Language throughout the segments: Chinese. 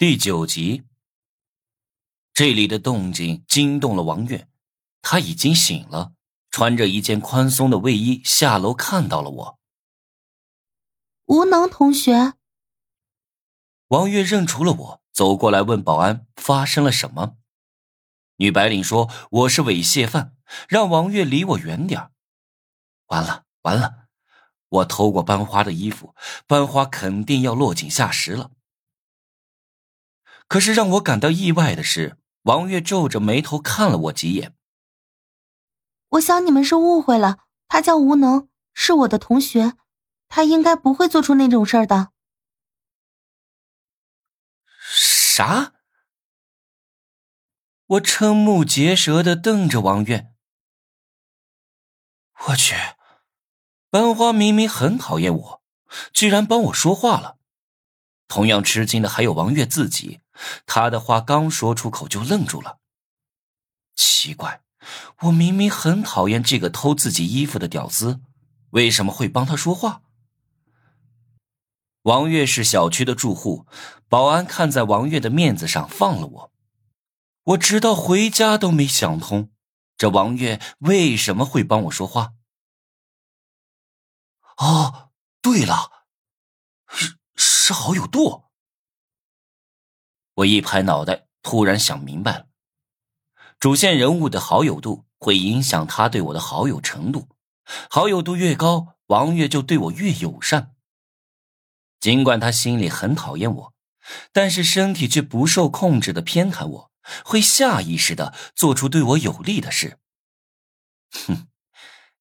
第九集，这里的动静惊动了王月，他已经醒了，穿着一件宽松的卫衣下楼，看到了我。无能同学，王月认出了我，走过来问保安发生了什么。女白领说我是猥亵犯，让王月离我远点完了完了，我偷过班花的衣服，班花肯定要落井下石了。可是让我感到意外的是，王月皱着眉头看了我几眼。我想你们是误会了，他叫吴能，是我的同学，他应该不会做出那种事儿的。啥？我瞠目结舌的瞪着王月。我去，班花明明很讨厌我，居然帮我说话了。同样吃惊的还有王月自己。他的话刚说出口就愣住了。奇怪，我明明很讨厌这个偷自己衣服的屌丝，为什么会帮他说话？王月是小区的住户，保安看在王月的面子上放了我。我直到回家都没想通，这王月为什么会帮我说话？哦，对了，是是好友度。我一拍脑袋，突然想明白了：主线人物的好友度会影响他对我的好友程度，好友度越高，王月就对我越友善。尽管他心里很讨厌我，但是身体却不受控制的偏袒我，会下意识的做出对我有利的事。哼，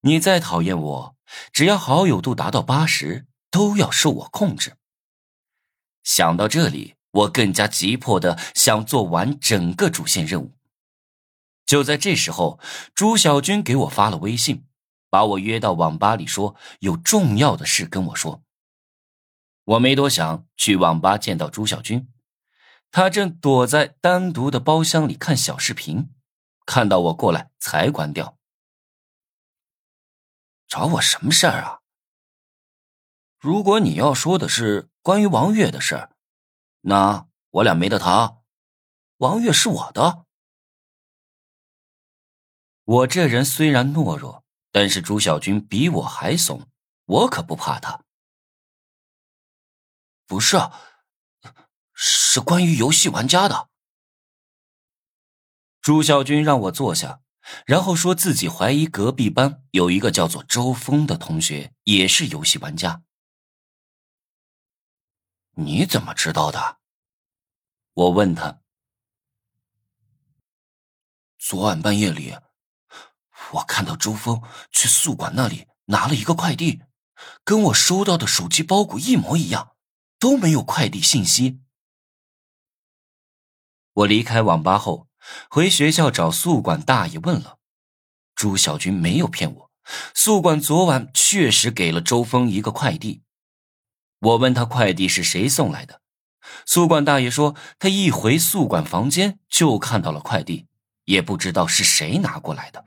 你再讨厌我，只要好友度达到八十，都要受我控制。想到这里。我更加急迫的想做完整个主线任务。就在这时候，朱小军给我发了微信，把我约到网吧里，说有重要的事跟我说。我没多想，去网吧见到朱小军，他正躲在单独的包厢里看小视频，看到我过来才关掉。找我什么事儿啊？如果你要说的是关于王月的事儿。那我俩没得谈，王月是我的。我这人虽然懦弱，但是朱小军比我还怂，我可不怕他。不是，是关于游戏玩家的。朱小军让我坐下，然后说自己怀疑隔壁班有一个叫做周峰的同学也是游戏玩家。你怎么知道的？我问他。昨晚半夜里，我看到周峰去宿管那里拿了一个快递，跟我收到的手机包裹一模一样，都没有快递信息。我离开网吧后，回学校找宿管大爷问了，朱小军没有骗我，宿管昨晚确实给了周峰一个快递。我问他快递是谁送来的，宿管大爷说他一回宿管房间就看到了快递，也不知道是谁拿过来的。